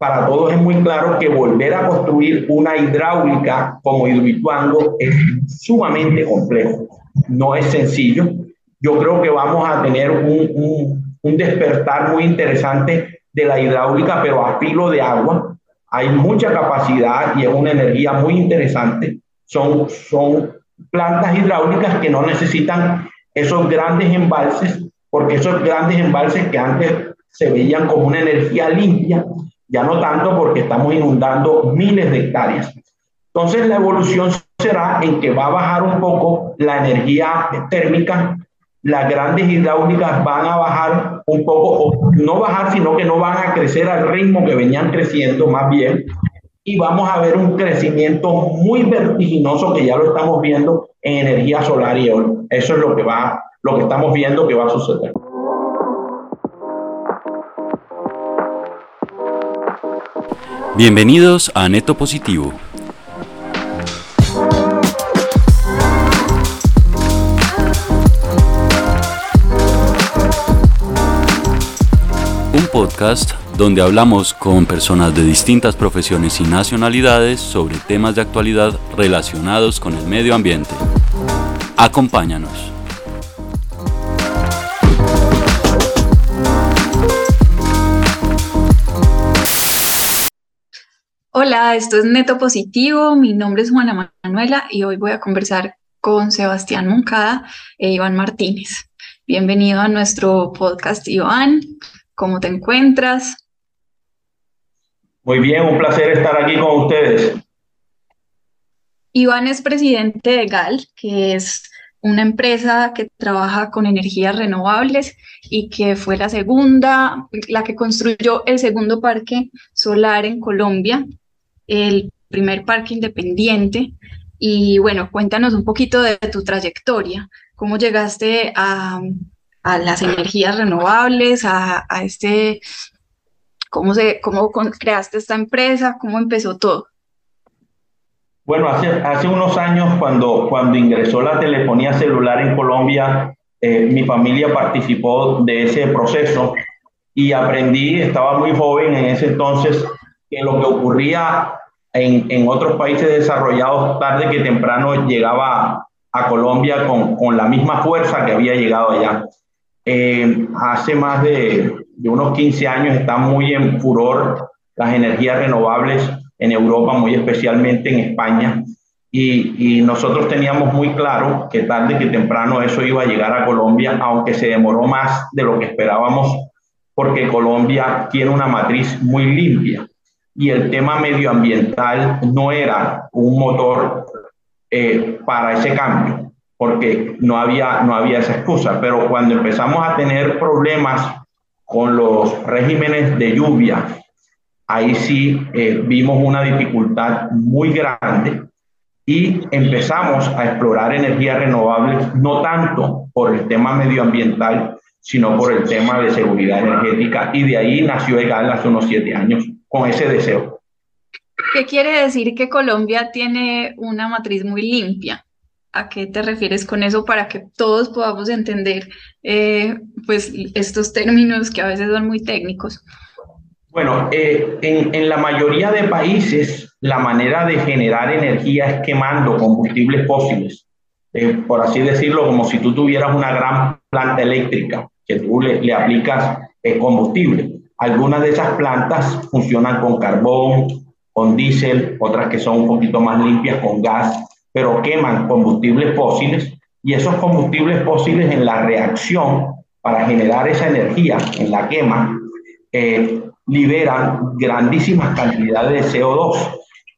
para todos es muy claro que volver a construir una hidráulica como Hidroituango es sumamente complejo. No es sencillo. Yo creo que vamos a tener un, un, un despertar muy interesante de la hidráulica, pero a filo de agua. Hay mucha capacidad y es una energía muy interesante. Son, son plantas hidráulicas que no necesitan esos grandes embalses, porque esos grandes embalses que antes se veían como una energía limpia, ya no tanto porque estamos inundando miles de hectáreas. Entonces la evolución será en que va a bajar un poco la energía térmica, las grandes hidráulicas van a bajar un poco, o no bajar, sino que no van a crecer al ritmo que venían creciendo más bien, y vamos a ver un crecimiento muy vertiginoso que ya lo estamos viendo en energía solar y eólica. Eso es lo que va, lo que estamos viendo que va a suceder. Bienvenidos a Neto Positivo. Un podcast donde hablamos con personas de distintas profesiones y nacionalidades sobre temas de actualidad relacionados con el medio ambiente. Acompáñanos. Hola, esto es Neto Positivo. Mi nombre es Juana Manuela y hoy voy a conversar con Sebastián Moncada e Iván Martínez. Bienvenido a nuestro podcast, Iván. ¿Cómo te encuentras? Muy bien, un placer estar aquí con ustedes. Iván es presidente de GAL, que es una empresa que trabaja con energías renovables y que fue la segunda, la que construyó el segundo parque solar en Colombia el primer parque independiente. Y bueno, cuéntanos un poquito de tu trayectoria, cómo llegaste a, a las energías renovables, a, a este, cómo, se, cómo creaste esta empresa, cómo empezó todo. Bueno, hace, hace unos años cuando, cuando ingresó la telefonía celular en Colombia, eh, mi familia participó de ese proceso y aprendí, estaba muy joven en ese entonces, que lo que ocurría en, en, otros países desarrollados tarde que temprano llegaba a Colombia con, con la misma fuerza que había llegado allá. Eh, hace más de, de, unos 15 años están muy en furor las energías renovables en Europa, muy especialmente en España. Y, y, nosotros teníamos muy claro que tarde que temprano eso iba a llegar a Colombia, aunque se demoró más de lo que esperábamos, porque Colombia tiene una matriz muy limpia y el tema medioambiental no era un motor eh, para ese cambio, porque no había, no había esa excusa. Pero cuando empezamos a tener problemas con los regímenes de lluvia, ahí sí eh, vimos una dificultad muy grande y empezamos a explorar energías renovables, no tanto por el tema medioambiental, sino por el tema de seguridad energética. Y de ahí nació EGAL hace unos siete años con ese deseo. ¿Qué quiere decir que Colombia tiene una matriz muy limpia? ¿A qué te refieres con eso para que todos podamos entender eh, pues estos términos que a veces son muy técnicos? Bueno, eh, en, en, la mayoría de países la manera de generar energía es quemando combustibles fósiles. Eh, por así decirlo, como si tú tuvieras una gran planta eléctrica que tú le, le aplicas combustible. Algunas de esas plantas funcionan con carbón, con diésel, otras que son un poquito más limpias con gas, pero queman combustibles fósiles y esos combustibles fósiles en la reacción para generar esa energía en la quema eh, liberan grandísimas cantidades de CO2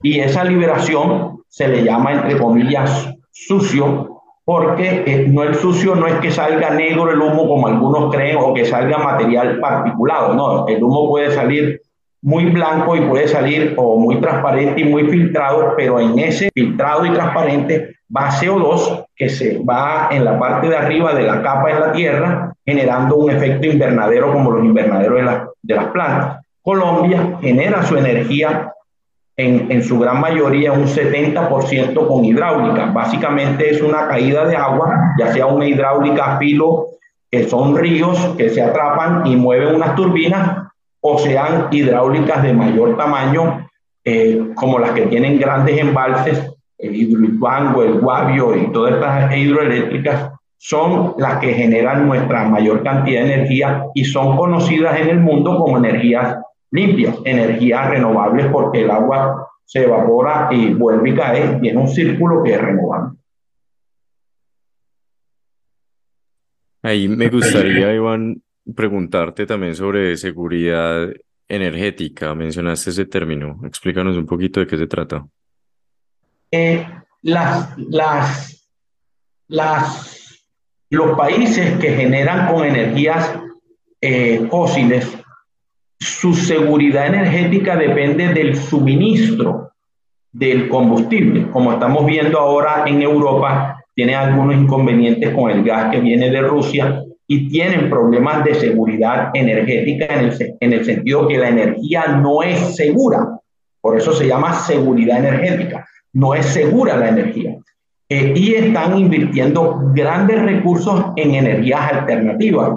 y esa liberación se le llama entre comillas sucio porque eh, no el sucio no es que salga negro el humo como algunos creen o que salga material particulado, no, el humo puede salir muy blanco y puede salir o muy transparente y muy filtrado, pero en ese filtrado y transparente va CO2 que se va en la parte de arriba de la capa en la tierra, generando un efecto invernadero como los invernaderos de, la, de las plantas. Colombia genera su energía en, en, su gran mayoría un 70% con hidráulica. Básicamente es una caída de agua, ya sea una hidráulica filo, que son ríos que se atrapan y mueven unas turbinas, o sean hidráulicas de mayor tamaño, eh, como las que tienen grandes embalses, el Hidroituango, el Guavio y todas estas hidroeléctricas, son las que generan nuestra mayor cantidad de energía y son conocidas en el mundo como energías limpias, energías renovables, porque el agua se evapora y vuelve y cae, y un círculo que es renovable. Ahí me gustaría, Iván, preguntarte también sobre seguridad energética. Mencionaste ese término. Explícanos un poquito de qué se trata. Eh, las, las, las, los países que generan con energías eh, fósiles, su seguridad energética depende del suministro del combustible. Como estamos viendo ahora en Europa, tiene algunos inconvenientes con el gas que viene de Rusia y tienen problemas de seguridad energética en el, en el sentido que la energía no es segura. Por eso se llama seguridad energética. No es segura la energía. Eh, y están invirtiendo grandes recursos en energías alternativas.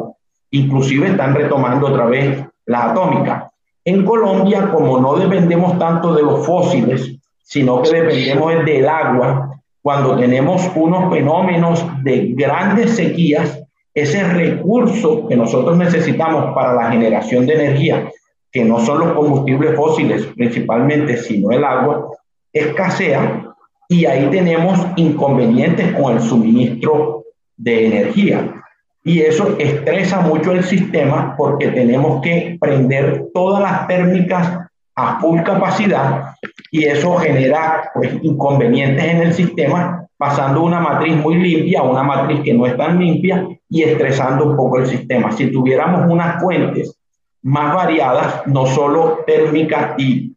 Inclusive están retomando otra vez la atómica. En Colombia, como no dependemos tanto de los fósiles, sino que dependemos del agua, cuando tenemos unos fenómenos de grandes sequías, ese recurso que nosotros necesitamos para la generación de energía, que no son los combustibles fósiles principalmente, sino el agua, escasea y ahí tenemos inconvenientes con el suministro de energía. Y eso estresa mucho el sistema porque tenemos que prender todas las térmicas a full capacidad y eso genera pues, inconvenientes en el sistema, pasando una matriz muy limpia a una matriz que no es tan limpia y estresando un poco el sistema. Si tuviéramos unas fuentes más variadas, no solo térmicas y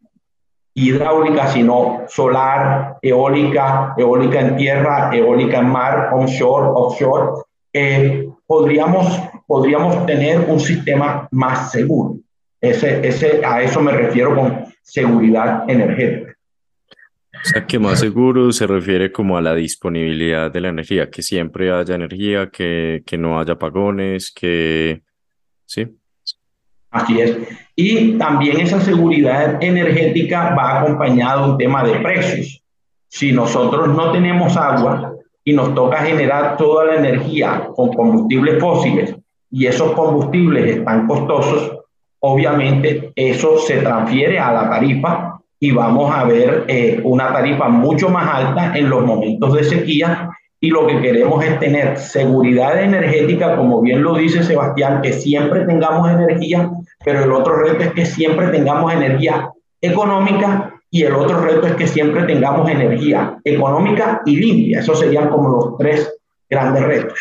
hidráulicas, sino solar, eólica, eólica en tierra, eólica en mar, onshore, offshore, eh, podríamos, podríamos tener un sistema más seguro. Ese, ese, a eso me refiero con seguridad energética. O sea, que más seguro se refiere como a la disponibilidad de la energía, que siempre haya energía, que, que no haya apagones, que... Sí. Así es. Y también esa seguridad energética va acompañada de un tema de precios. Si nosotros no tenemos agua y nos toca generar toda la energía con combustibles fósiles. Y esos combustibles están costosos, obviamente eso se transfiere a la tarifa y vamos a ver eh, una tarifa mucho más alta en los momentos de sequía. Y lo que queremos es tener seguridad energética, como bien lo dice Sebastián, que siempre tengamos energía, pero el otro reto es que siempre tengamos energía económica y el otro reto es que siempre tengamos energía económica y limpia. Esos serían como los tres grandes retos.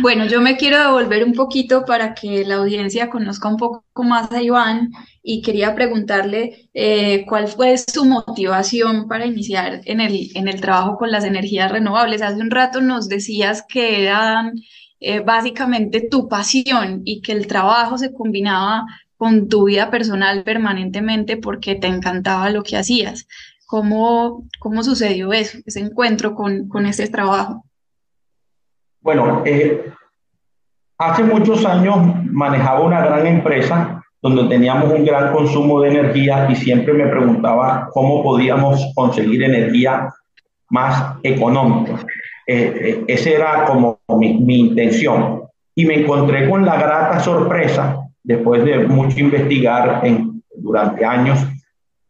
Bueno, yo me quiero devolver un poquito para que la audiencia conozca un poco más a Iván y quería preguntarle eh, cuál fue su motivación para iniciar en el, en el trabajo con las energías renovables. Hace un rato nos decías que eran eh, básicamente tu pasión y que el trabajo se combinaba con tu vida personal permanentemente porque te encantaba lo que hacías. ¿Cómo, cómo sucedió eso, ese encuentro con, con ese trabajo? Bueno, eh, hace muchos años manejaba una gran empresa donde teníamos un gran consumo de energía y siempre me preguntaba cómo podíamos conseguir energía más económica. Eh, eh, esa era como mi, mi, intención. Y me encontré con la grata sorpresa, después de mucho investigar durante años,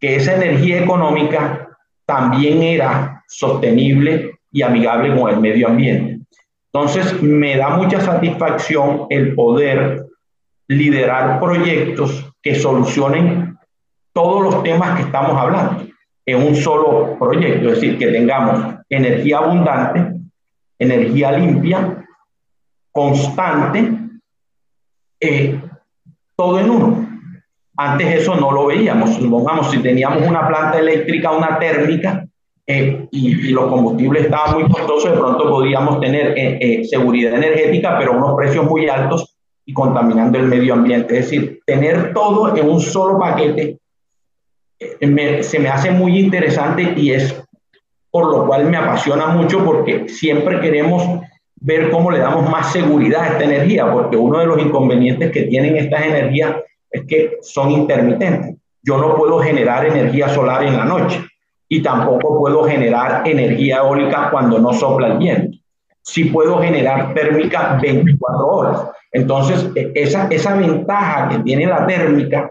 que esa energía económica también era sostenible y amigable con el medio ambiente. Entonces, me da mucha satisfacción el poder liderar proyectos que solucionen todos los temas que estamos hablando en un solo proyecto, es decir, que tengamos energía abundante, energía limpia, constante, eh, todo en uno. Antes eso no lo veíamos. Supongamos, si teníamos una planta eléctrica, una térmica, eh, y, los combustibles estaban muy costosos, de pronto podíamos tener eh, eh, seguridad energética, pero unos precios muy altos y contaminando el medio ambiente. Es decir, tener todo en un solo paquete se me hace muy interesante y es por lo cual me apasiona mucho porque siempre queremos ver cómo le damos más seguridad a esta energía, porque uno de los inconvenientes que tienen estas energías es que son intermitentes. Yo no puedo generar energía solar en la noche y tampoco puedo generar energía eólica cuando no sopla el viento. Sí puedo generar térmica 24 horas. Entonces, e, esa, esa ventaja que tiene la térmica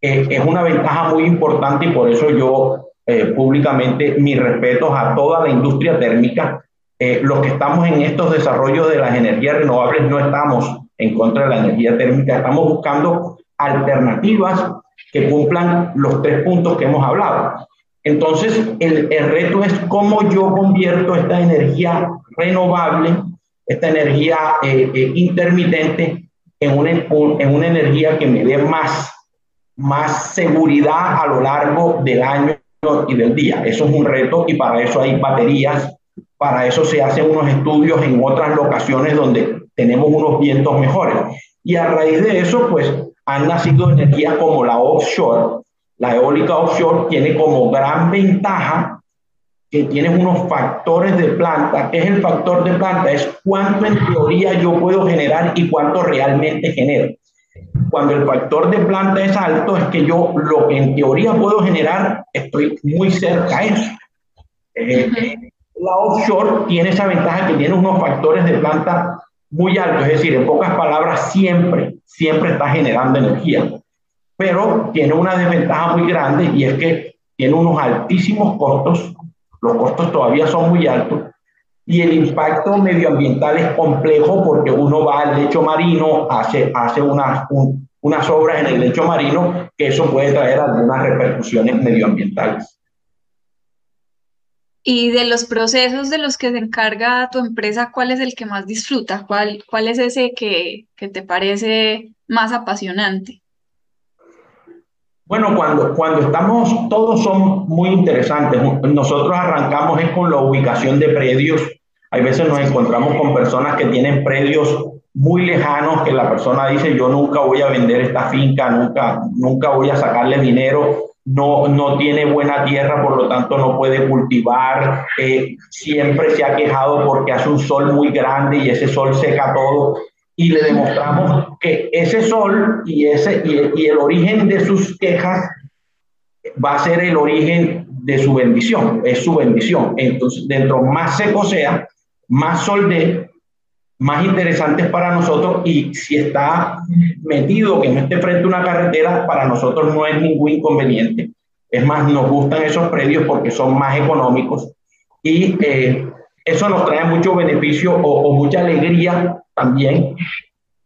eh, es una ventaja muy importante y por eso yo eh, públicamente mis respetos a toda la industria térmica. Eh, los que estamos en estos desarrollos de las energías renovables no estamos en contra de la energía térmica, estamos buscando alternativas que cumplan los tres puntos que hemos hablado. Entonces, el, el reto es cómo yo convierto esta energía renovable, esta energía eh, eh, intermitente, en una, en una energía que me dé más, más seguridad a lo largo del año y del día. Eso es un reto y para eso hay baterías, para eso se hacen unos estudios en otras locaciones donde tenemos unos vientos mejores. Y a raíz de eso, pues han nacido energías como la offshore. La eólica offshore tiene como gran ventaja que tiene unos factores de planta. ¿Qué es el factor de planta? Es cuánto en teoría yo puedo generar y cuánto realmente genero. Cuando el factor de planta es alto, es que yo lo que en teoría puedo generar, estoy muy cerca a eso. La offshore tiene esa ventaja que tiene unos factores de planta muy alto, es decir, en pocas palabras, siempre, siempre está generando energía. Pero tiene una desventaja muy grande y es que tiene unos altísimos costos, los costos todavía son muy altos y el impacto medioambiental es complejo porque uno va al lecho marino, hace, hace unas, unas obras en el lecho marino, que eso puede traer algunas repercusiones medioambientales. Y de los procesos de los que se encarga tu empresa, ¿cuál es el que más disfruta? ¿Cuál, cuál es ese que, que te parece más apasionante? Bueno, cuando, cuando estamos, todos son muy interesantes. Nosotros arrancamos es con la ubicación de predios. Hay veces nos encontramos con personas que tienen predios muy lejanos, que la persona dice, yo nunca voy a vender esta finca, nunca, nunca voy a sacarle dinero no, no tiene buena tierra, por lo tanto no puede cultivar, eh, siempre se ha quejado porque hace un sol muy grande y ese sol seca todo. Y le demostramos que ese sol y, ese, y, el origen de sus quejas va a ser el origen de su bendición, es su bendición. Entonces, dentro más seco sea, más sol de, más interesantes para nosotros y si está metido, que no esté frente a una carretera, para nosotros no es ningún inconveniente. Es más, nos gustan esos predios porque son más económicos y eh, eso nos trae mucho beneficio o, mucha alegría también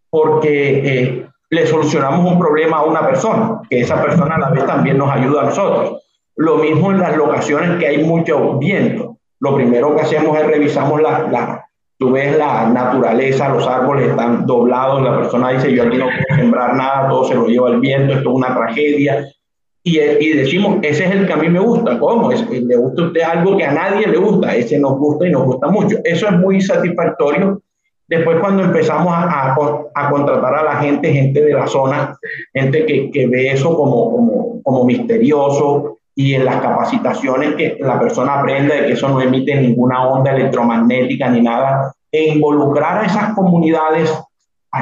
porque eh, le solucionamos un problema a una persona, que esa persona a la vez también nos ayuda a nosotros. Lo mismo en las locaciones que hay mucho viento. Lo primero que hacemos es revisamos la, la Tú ves la naturaleza, los árboles están doblados, la persona dice, yo aquí no puedo sembrar nada, todo se lo lleva el viento, esto es una tragedia. Y, y decimos, ese es el que a mí me gusta. ¿Cómo? Es, le gusta a usted algo que a nadie le gusta, ese nos gusta y nos gusta mucho. Eso es muy satisfactorio. Después cuando empezamos a, a, contratar a la gente, gente de la zona, gente que, que ve eso como, como, como misterioso, y en las capacitaciones que la persona aprenda de que eso no emite ninguna onda electromagnética ni nada, e involucrar a esas comunidades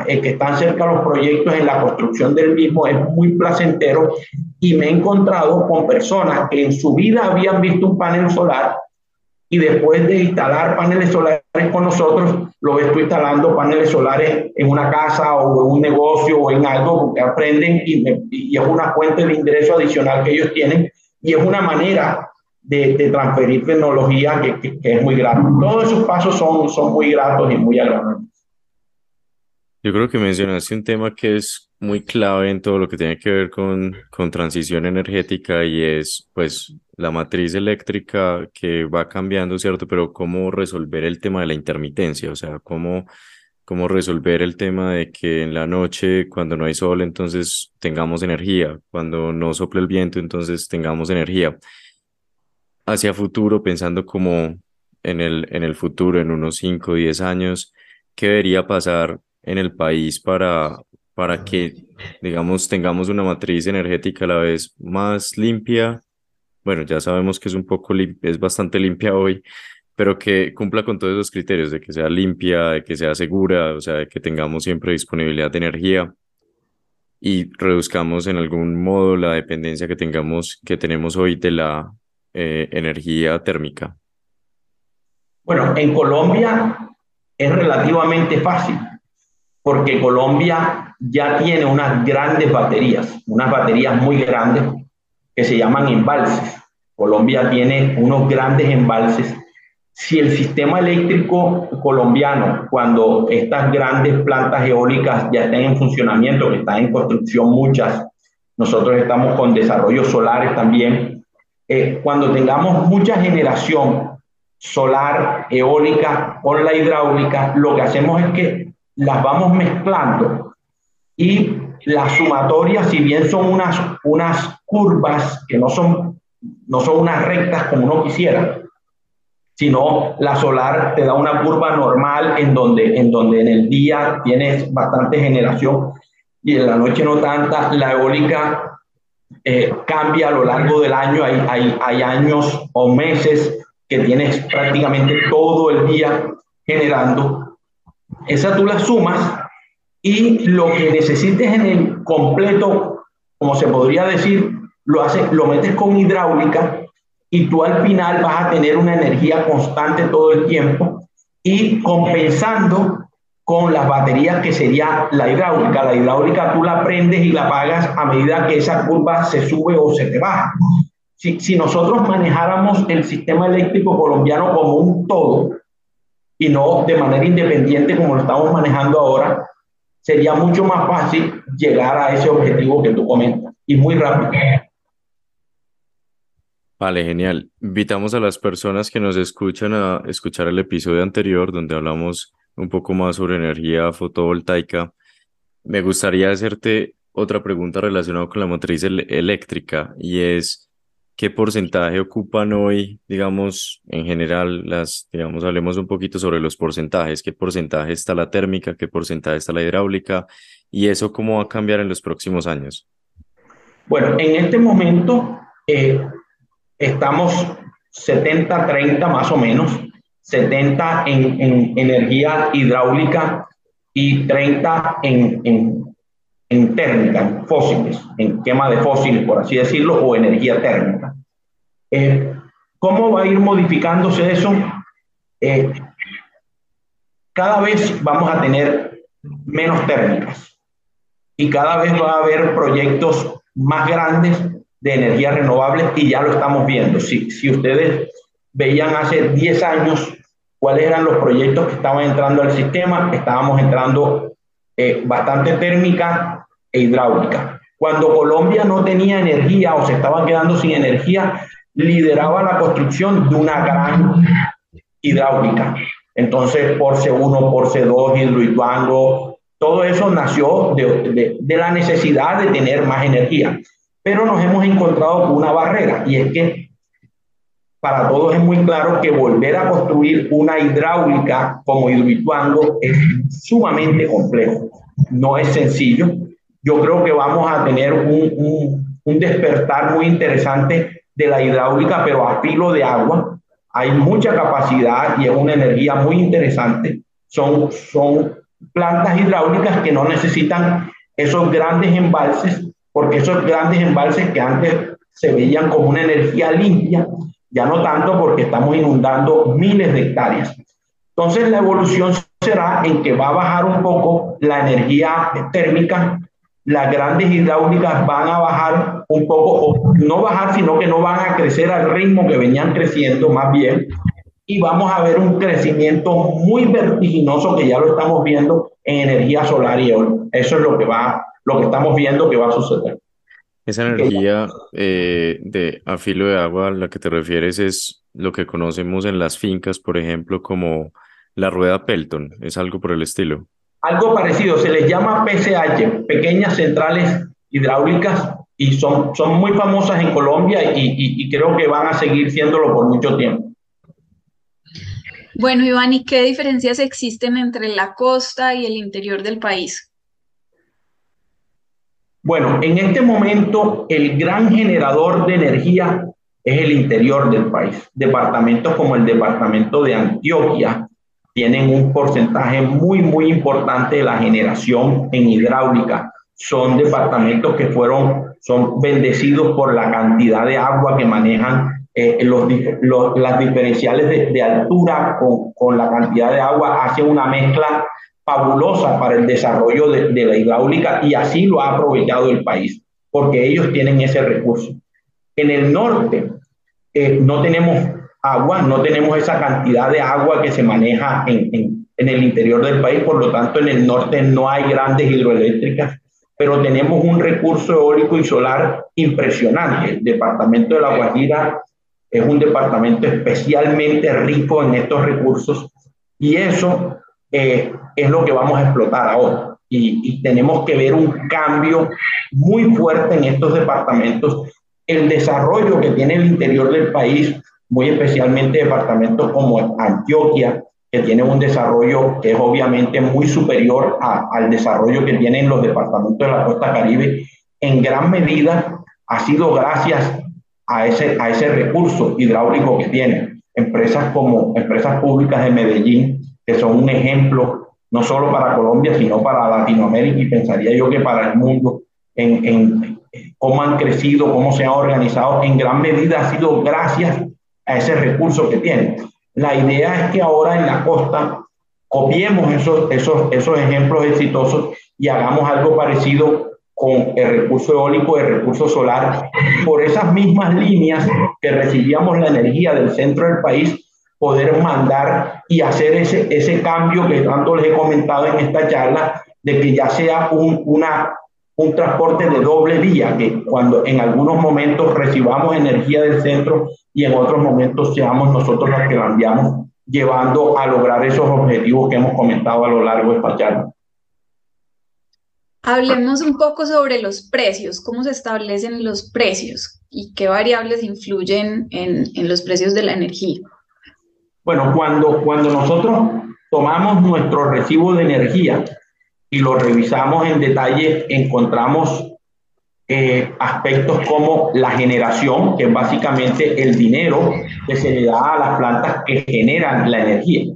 eh, que están cerca de los proyectos en la construcción del mismo es muy placentero y me he encontrado con personas que en su vida habían visto un panel solar y después de instalar paneles solares con nosotros, lo ves tú instalando paneles solares en una casa o en un negocio o en algo, porque aprenden y, y es una fuente de ingreso adicional que ellos tienen y es una manera de, transferir tecnología que, es muy grata. Todos esos pasos son, son muy gratos y muy agradables. Yo creo que mencionaste un tema que es muy clave en todo lo que tiene que ver con, con transición energética y es pues la matriz eléctrica que va cambiando, ¿cierto? Pero cómo resolver el tema de la intermitencia, o sea, cómo cómo resolver el tema de que en la noche, cuando no hay sol, entonces tengamos energía, cuando no sopla el viento, entonces tengamos energía. Hacia futuro, pensando como en el, en el futuro, en unos 5 o 10 años, ¿qué debería pasar en el país para, para que, digamos, tengamos una matriz energética a la vez más limpia? Bueno, ya sabemos que es un poco, es bastante limpia hoy, pero que cumpla con todos esos criterios, de que sea limpia, de que sea segura, o sea, de que tengamos siempre disponibilidad de energía. y reduzcamos en algún modo la dependencia que tengamos, que tenemos hoy de la eh, energía térmica? Bueno, en Colombia es relativamente fácil, porque Colombia ya tiene unas grandes baterías, unas baterías muy grandes que se llaman embalses. Colombia tiene unos grandes embalses si el sistema eléctrico colombiano, cuando estas grandes plantas eólicas ya estén en funcionamiento, que están en construcción muchas, nosotros estamos con desarrollos solares también, eh, cuando tengamos mucha generación solar, eólica con la hidráulica, lo que hacemos es que las vamos mezclando y las sumatorias, si bien son unas, unas curvas que no son, no son unas rectas como uno quisiera, sino la solar te da una curva normal en donde, en donde en el día tienes bastante generación y en la noche no tanta. La eólica eh, cambia a lo largo del año, hay, hay, hay años o meses que tienes prácticamente todo el día generando. Esa tú la sumas y lo que necesites en el completo, como se podría decir, lo, haces, lo metes con hidráulica y tú al final vas a tener una energía constante todo el tiempo y compensando con las baterías que sería la hidráulica. La hidráulica tú la prendes y la apagas a medida que esa curva se sube o se te baja. Si, si nosotros manejáramos el sistema eléctrico colombiano como un todo y no de manera independiente como lo estamos manejando ahora, sería mucho más fácil llegar a ese objetivo que tú comentas y muy rápido. Vale, genial. Invitamos a las personas que nos escuchan a escuchar el episodio anterior donde hablamos un poco más sobre energía fotovoltaica. Me gustaría hacerte otra pregunta relacionada con la matriz eléctrica y es ¿qué porcentaje ocupan hoy, digamos, en general, las, digamos, hablemos un poquito sobre los porcentajes, qué porcentaje está la térmica, qué porcentaje está la hidráulica y eso cómo va a cambiar en los próximos años? Bueno, en este momento eh, estamos 70-30 más o menos, 70 en, en, energía hidráulica y 30 en, en, térmica, en fósiles, en quema de fósiles, por así decirlo, o energía térmica. Eh, ¿Cómo va a ir modificándose eso? Eh, cada vez vamos a tener menos térmicas y cada vez va a haber proyectos más grandes de energías renovables y ya lo estamos viendo. Si, si ustedes veían hace 10 años cuáles eran los proyectos que estaban entrando al sistema, estábamos entrando eh, bastante térmica e hidráulica. Cuando Colombia no tenía energía o se estaban quedando sin energía, lideraba la construcción de una gran hidráulica. Entonces, por C1, por C2, Hidroituango, todo eso nació de, de la necesidad de tener más energía. Pero nos hemos encontrado con una barrera y es que para todos es muy claro que volver a construir una hidráulica como Hidroituango es sumamente complejo, no es sencillo. Yo creo que vamos a tener un, un, un despertar muy interesante de la hidráulica, pero a filo de agua. Hay mucha capacidad y es una energía muy interesante. Son, son plantas hidráulicas que no necesitan esos grandes embalses porque esos grandes embalses que antes se veían como una energía limpia, ya no tanto porque estamos inundando miles de hectáreas. Entonces la evolución será en que va a bajar un poco la energía térmica, las grandes hidráulicas van a bajar un poco, o no bajar, sino que no van a crecer al ritmo que venían creciendo más bien, y vamos a ver un crecimiento muy vertiginoso que ya lo estamos viendo en energía solar y eólica. Eso es lo que va lo que estamos viendo que va a suceder. Esa energía eh, de a filo de agua a la que te refieres es lo que conocemos en las fincas, por ejemplo, como la rueda Pelton, es algo por el estilo. Algo parecido, se les llama PCH, pequeñas centrales hidráulicas, y son, son muy famosas en Colombia y, y, y creo que van a seguir siéndolo por mucho tiempo. Bueno, Iván, ¿y qué diferencias existen entre la costa y el interior del país? Bueno, en este momento el gran generador de energía es el interior del país. Departamentos como el departamento de Antioquia tienen un porcentaje muy, muy importante de la generación en hidráulica. son departamentos que fueron, son bendecidos por la cantidad de agua que manejan eh, los, las diferenciales de, de altura con, con, la cantidad de agua, hace una mezcla fabulosa para el desarrollo de, de la hidráulica y así lo ha aprovechado el país, porque ellos tienen ese recurso. En el norte eh, no tenemos agua, no tenemos esa cantidad de agua que se maneja en, en, en el interior del país, por lo tanto en el norte no hay grandes hidroeléctricas pero tenemos un recurso eólico y solar impresionante. El departamento de La Guajira es un departamento especialmente rico en estos recursos y eso eh, es lo que vamos a explotar ahora. Y, y, tenemos que ver un cambio muy fuerte en estos departamentos. El desarrollo que tiene el interior del país, muy especialmente departamentos como Antioquia, que tiene un desarrollo que es obviamente muy superior a, al desarrollo que tienen los departamentos de la costa caribe, en gran medida ha sido gracias a ese, a ese recurso hidráulico que tienen. Empresas como empresas públicas de Medellín, que son un ejemplo no solo para Colombia, sino para Latinoamérica y pensaría yo que para el mundo, en, en cómo han crecido, cómo se han organizado, en gran medida ha sido gracias a ese recurso que tienen. La idea es que ahora en la costa copiemos esos, esos, esos ejemplos exitosos y hagamos algo parecido con el recurso eólico, el recurso solar, por esas mismas líneas que recibíamos la energía del centro del país, poder mandar y hacer ese, ese cambio que tanto les he comentado en esta charla, de que ya sea un, una, un transporte de doble vía, que cuando en algunos momentos recibamos energía del centro y en otros momentos seamos nosotros los que la enviamos, llevando a lograr esos objetivos que hemos comentado a lo largo de esta charla. Hablemos un poco sobre los precios, cómo se establecen los precios y qué variables influyen en, en los precios de la energía. Bueno, cuando, cuando nosotros tomamos nuestro recibo de energía y lo revisamos en detalle, encontramos eh, aspectos como la generación, que es básicamente el dinero que se le da a las plantas que generan la energía.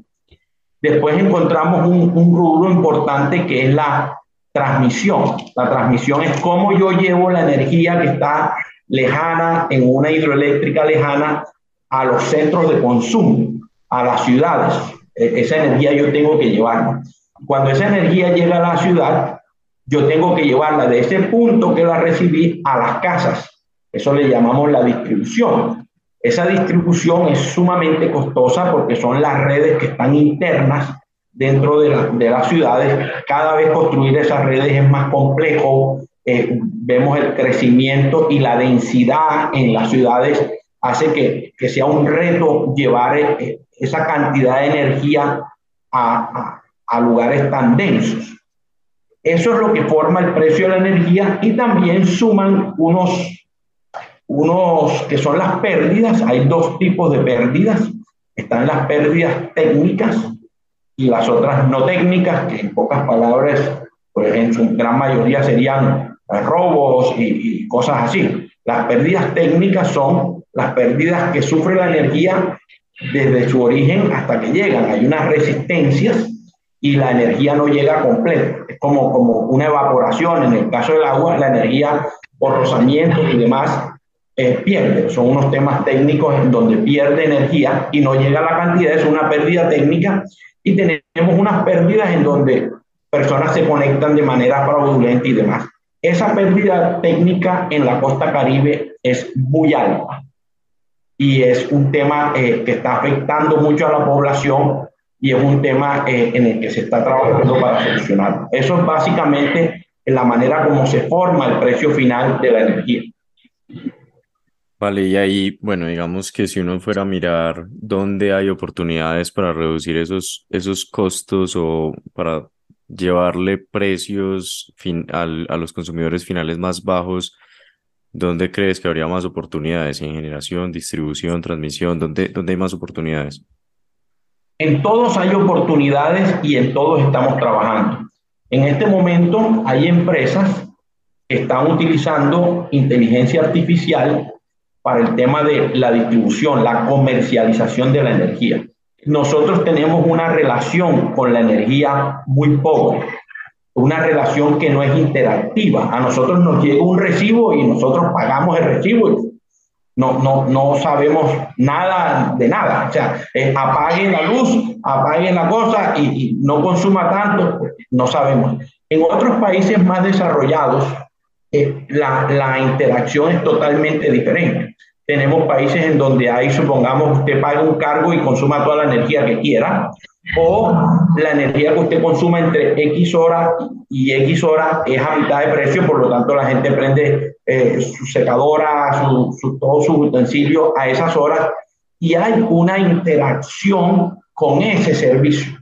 Después encontramos un, un rubro importante que es la transmisión. La transmisión es cómo yo llevo la energía que está lejana, en una hidroeléctrica lejana, a los centros de consumo, a las ciudades. E, esa energía yo tengo que llevarla. Cuando esa energía llega a la ciudad, yo tengo que llevarla de ese punto que la recibí a las casas. Eso le llamamos la distribución. Esa distribución es sumamente costosa porque son las redes que están internas dentro de, la, de las ciudades. Cada vez construir esas redes es más complejo. Eh, vemos el crecimiento y la densidad en las ciudades hace que, que sea un reto llevar eh, esa cantidad de energía a, a, a lugares tan densos. Eso es lo que forma el precio de la energía y también suman unos, unos que son las pérdidas. Hay dos tipos de pérdidas. Están las pérdidas técnicas y las otras no técnicas, que en pocas palabras, pues en su gran mayoría serían robos y, y cosas así. Las pérdidas técnicas son las pérdidas que sufre la energía desde su origen hasta que llegan. Hay unas resistencias y la energía no llega completa. Es como, como una evaporación. En el caso del agua, la energía por rozamiento y demás eh, pierde. Son unos temas técnicos en donde pierde energía y no llega la cantidad. Es una pérdida técnica y tenemos unas pérdidas en donde personas se conectan de manera fraudulenta y demás. Esa pérdida técnica en la costa caribe es muy alta y es un tema eh, que está afectando mucho a la población y es un tema eh, en el que se está trabajando para solucionar. Eso es básicamente la manera como se forma el precio final de la energía. Vale, y ahí, bueno, digamos que si uno fuera a mirar dónde hay oportunidades para reducir esos, esos costos o para llevarle precios fin, al, a los consumidores finales más bajos, ¿dónde crees que habría más oportunidades? ¿En generación, distribución, transmisión? ¿Dónde, dónde hay más oportunidades? En todos hay oportunidades y en todos estamos trabajando. En este momento hay empresas que están utilizando inteligencia artificial para el tema de la distribución, la comercialización de la energía. Nosotros tenemos una relación con la energía muy pobre. una relación que no es interactiva. A nosotros nos llega un recibo y nosotros pagamos el recibo y no, no, no sabemos nada de nada. O sea, apague la luz, apague la cosa y, no consuma tanto, no sabemos. En otros países más desarrollados, eh, la, la interacción es totalmente diferente. Tenemos países en donde hay, supongamos, usted paga un cargo y consuma toda la energía que quiera, o la energía que usted consuma entre X horas y X horas es a mitad de precio, por lo tanto la gente prende eh, su secadora, su, su, todos sus utensilios a esas horas y hay una interacción con ese servicio.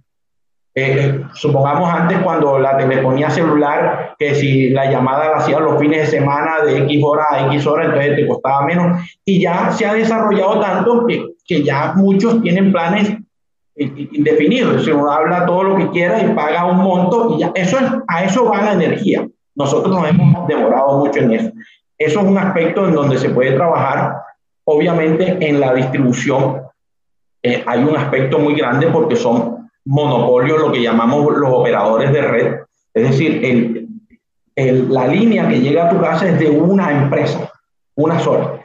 Eh, supongamos antes cuando la telefonía celular, que si la llamada la hacían los fines de semana de X hora a X hora, entonces te costaba menos. Y ya se ha desarrollado tanto que, que ya muchos tienen planes indefinidos. Si uno habla todo lo que quiera y paga un monto, y ya, eso es, a eso va la energía. Nosotros nos hemos demorado mucho en eso. Eso es un aspecto en donde se puede trabajar. Obviamente en la distribución eh, hay un aspecto muy grande porque son monopolio, lo que llamamos los operadores de red. Es decir, el, el, la línea que llega a tu casa es de una empresa, una sola.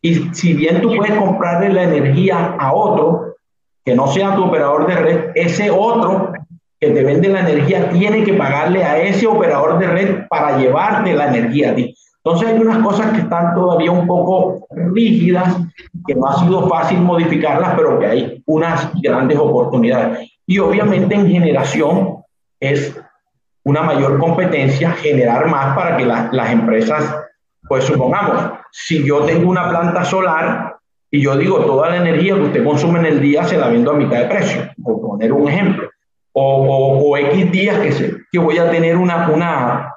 Y si bien tú puedes comprarle la energía a otro, que no sea tu operador de red, ese otro que te vende la energía tiene que pagarle a ese operador de red para llevarte la energía a ti. Entonces hay unas cosas que están todavía un poco rígidas, que no ha sido fácil modificarlas, pero que hay unas grandes oportunidades. Y obviamente en generación es una mayor competencia generar más para que las empresas, pues supongamos, si yo tengo una planta solar y yo digo toda la energía que usted consume en el día se la vendo a mitad de precio, por poner un ejemplo, o, o, X días que, se, que voy a tener una, una,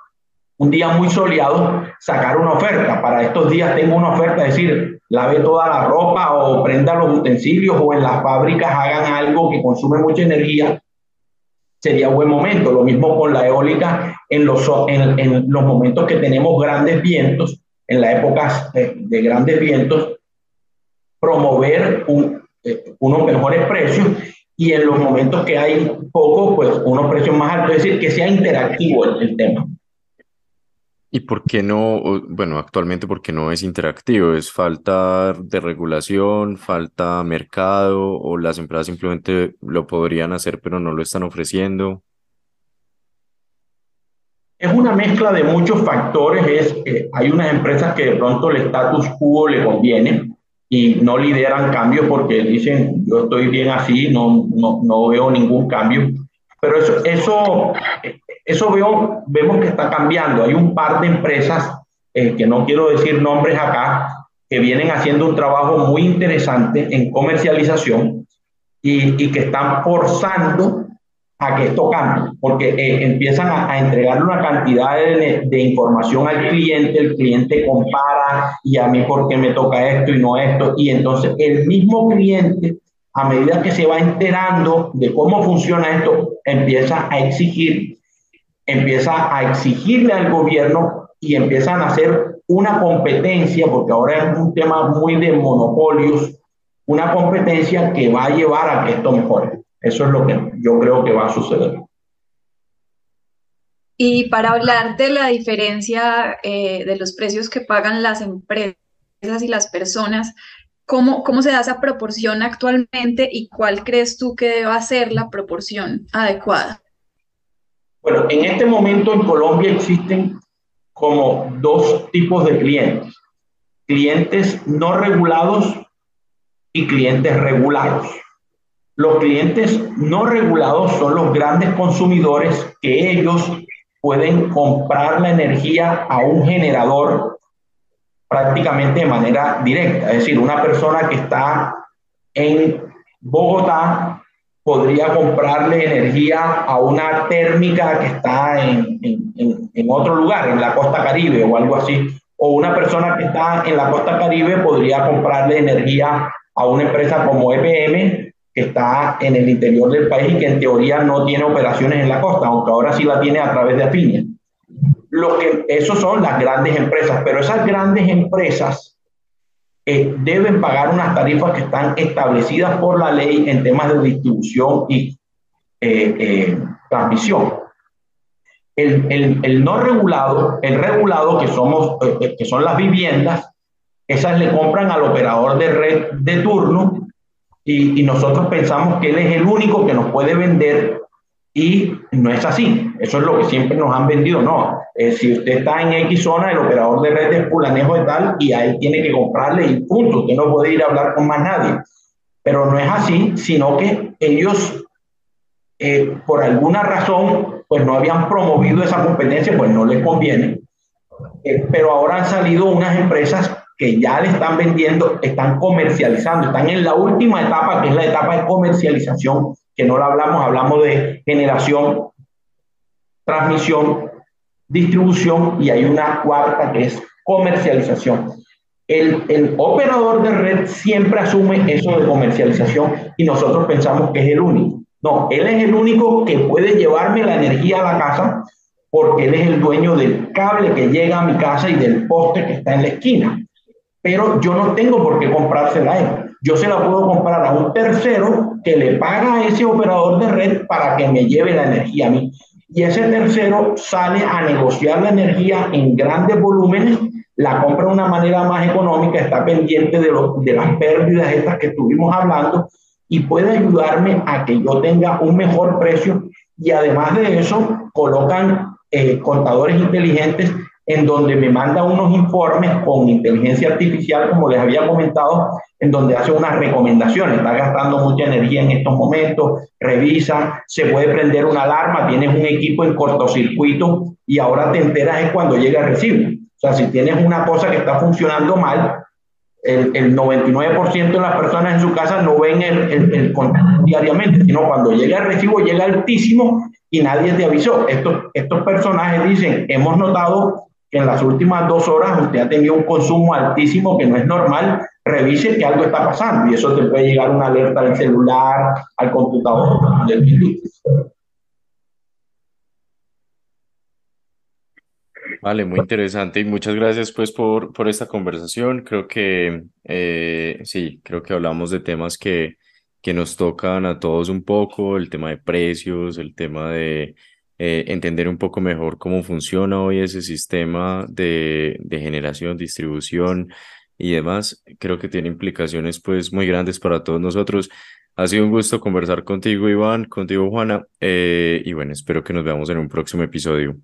un día muy soleado, sacar una oferta. Para estos días tengo una oferta, es decir, lave toda la ropa o prenda los utensilios o en las fábricas hagan algo que consume mucha energía, sería buen momento. Lo mismo con la eólica en los, en, los momentos que tenemos grandes vientos, en las épocas de, de grandes vientos, promover eh, unos mejores precios y en los momentos que hay poco, pues unos precios más altos, es decir, que sea interactivo el tema. ¿Y por qué no, bueno, actualmente por qué no es interactivo? ¿Es falta de regulación, falta mercado o las empresas simplemente lo podrían hacer pero no lo están ofreciendo? Es una mezcla de muchos factores. Es, eh, hay unas empresas que de pronto el status quo le conviene y no lideran cambios porque dicen yo estoy bien así, no, no, no veo ningún cambio. Pero eso, eso eso veo, vemos que está cambiando. Hay un par de empresas, eh, que no quiero decir nombres acá, que vienen haciendo un trabajo muy interesante en comercialización y, y que están forzando a que esto cambie, porque eh, empiezan a, a, entregarle una cantidad de, de, información al cliente, el cliente compara y a mí por qué me toca esto y no esto, y entonces el mismo cliente, a medida que se va enterando de cómo funciona esto, empieza a exigir empieza a exigirle al gobierno y empiezan a hacer una competencia, porque ahora es un tema muy de monopolios, una competencia que va a llevar a que esto mejore. Eso es lo que yo creo que va a suceder. Y para hablar de la diferencia eh, de los precios que pagan las empresas y las personas, ¿cómo, ¿cómo se da esa proporción actualmente y cuál crees tú que deba ser la proporción adecuada? Bueno, en este momento en Colombia existen como dos tipos de clientes. Clientes no regulados y clientes regulados. Los clientes no regulados son los grandes consumidores que ellos pueden comprar la energía a un generador prácticamente de manera directa. Es decir, una persona que está en Bogotá podría comprarle energía a una térmica que está en, en, en, otro lugar, en la costa caribe o algo así. O una persona que está en la costa caribe podría comprarle energía a una empresa como EPM que está en el interior del país y que en teoría no tiene operaciones en la costa, aunque ahora sí la tiene a través de Afinia. Lo que, esos son las grandes empresas, pero esas grandes empresas eh, deben pagar unas tarifas que están establecidas por la ley en temas de distribución y eh, eh, transmisión. El, el, el, no regulado, el regulado, que, somos, eh, eh, que son las viviendas, esas le compran al operador de red de turno y, y, nosotros pensamos que él es el único que nos puede vender y no es así. Eso es lo que siempre nos han vendido. No, eh, si usted está en X zona, el operador de red es pulanejo de tal y ahí tiene que comprarle y punto. Usted no puede ir a hablar con más nadie. Pero no es así, sino que ellos, eh, por alguna razón, pues no habían promovido esa competencia, pues no les conviene. Eh, pero ahora han salido unas empresas que ya le están vendiendo, están comercializando, están en la última etapa, que es la etapa de comercialización, que no la hablamos, hablamos de generación, transmisión, distribución y hay una cuarta que es comercialización. El, el, operador de red siempre asume eso de comercialización y nosotros pensamos que es el único. No, él es el único que puede llevarme la energía a la casa porque él es el dueño del cable que llega a mi casa y del poste que está en la esquina pero yo no tengo por qué comprársela a él. Yo se la puedo comprar a un tercero que le paga a ese operador de red para que me lleve la energía a mí. Y ese tercero sale a negociar la energía en grandes volúmenes, la compra de una manera más económica, está pendiente de, de las pérdidas estas que estuvimos hablando y puede ayudarme a que yo tenga un mejor precio. Y además de eso, colocan eh, contadores inteligentes en donde me manda unos informes con inteligencia artificial, como les había comentado, en donde hace unas recomendaciones. Está gastando mucha energía en estos momentos, revisa, se puede prender una alarma, tienes un equipo en cortocircuito y ahora te enteras es cuando llega el recibo. O sea, si tienes una cosa que está funcionando mal, el, el 99% de las personas en su casa no ven el, el, el diariamente, sino cuando llega el recibo llega altísimo y nadie te avisó. Estos, estos personajes dicen, hemos notado en las últimas dos horas usted ha tenido un consumo altísimo que no es normal, revise que algo está pasando y eso te puede llegar una alerta al celular, al computador, Vale, muy interesante y muchas gracias pues por, por esta conversación. Creo que eh, sí, creo que hablamos de temas que, que nos tocan a todos un poco, el tema de precios, el tema de eh, entender un poco mejor cómo funciona hoy ese sistema de, de, generación, distribución y demás, creo que tiene implicaciones pues muy grandes para todos nosotros. Ha sido un gusto conversar contigo, Iván, contigo, Juana, eh, y bueno, espero que nos veamos en un próximo episodio.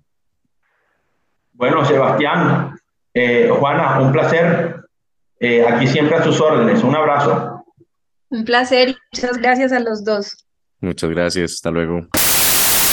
Bueno, Sebastián, eh, Juana, un placer. aquí siempre a sus órdenes. Un abrazo. Un placer y muchas gracias a los dos. Muchas gracias. Hasta luego.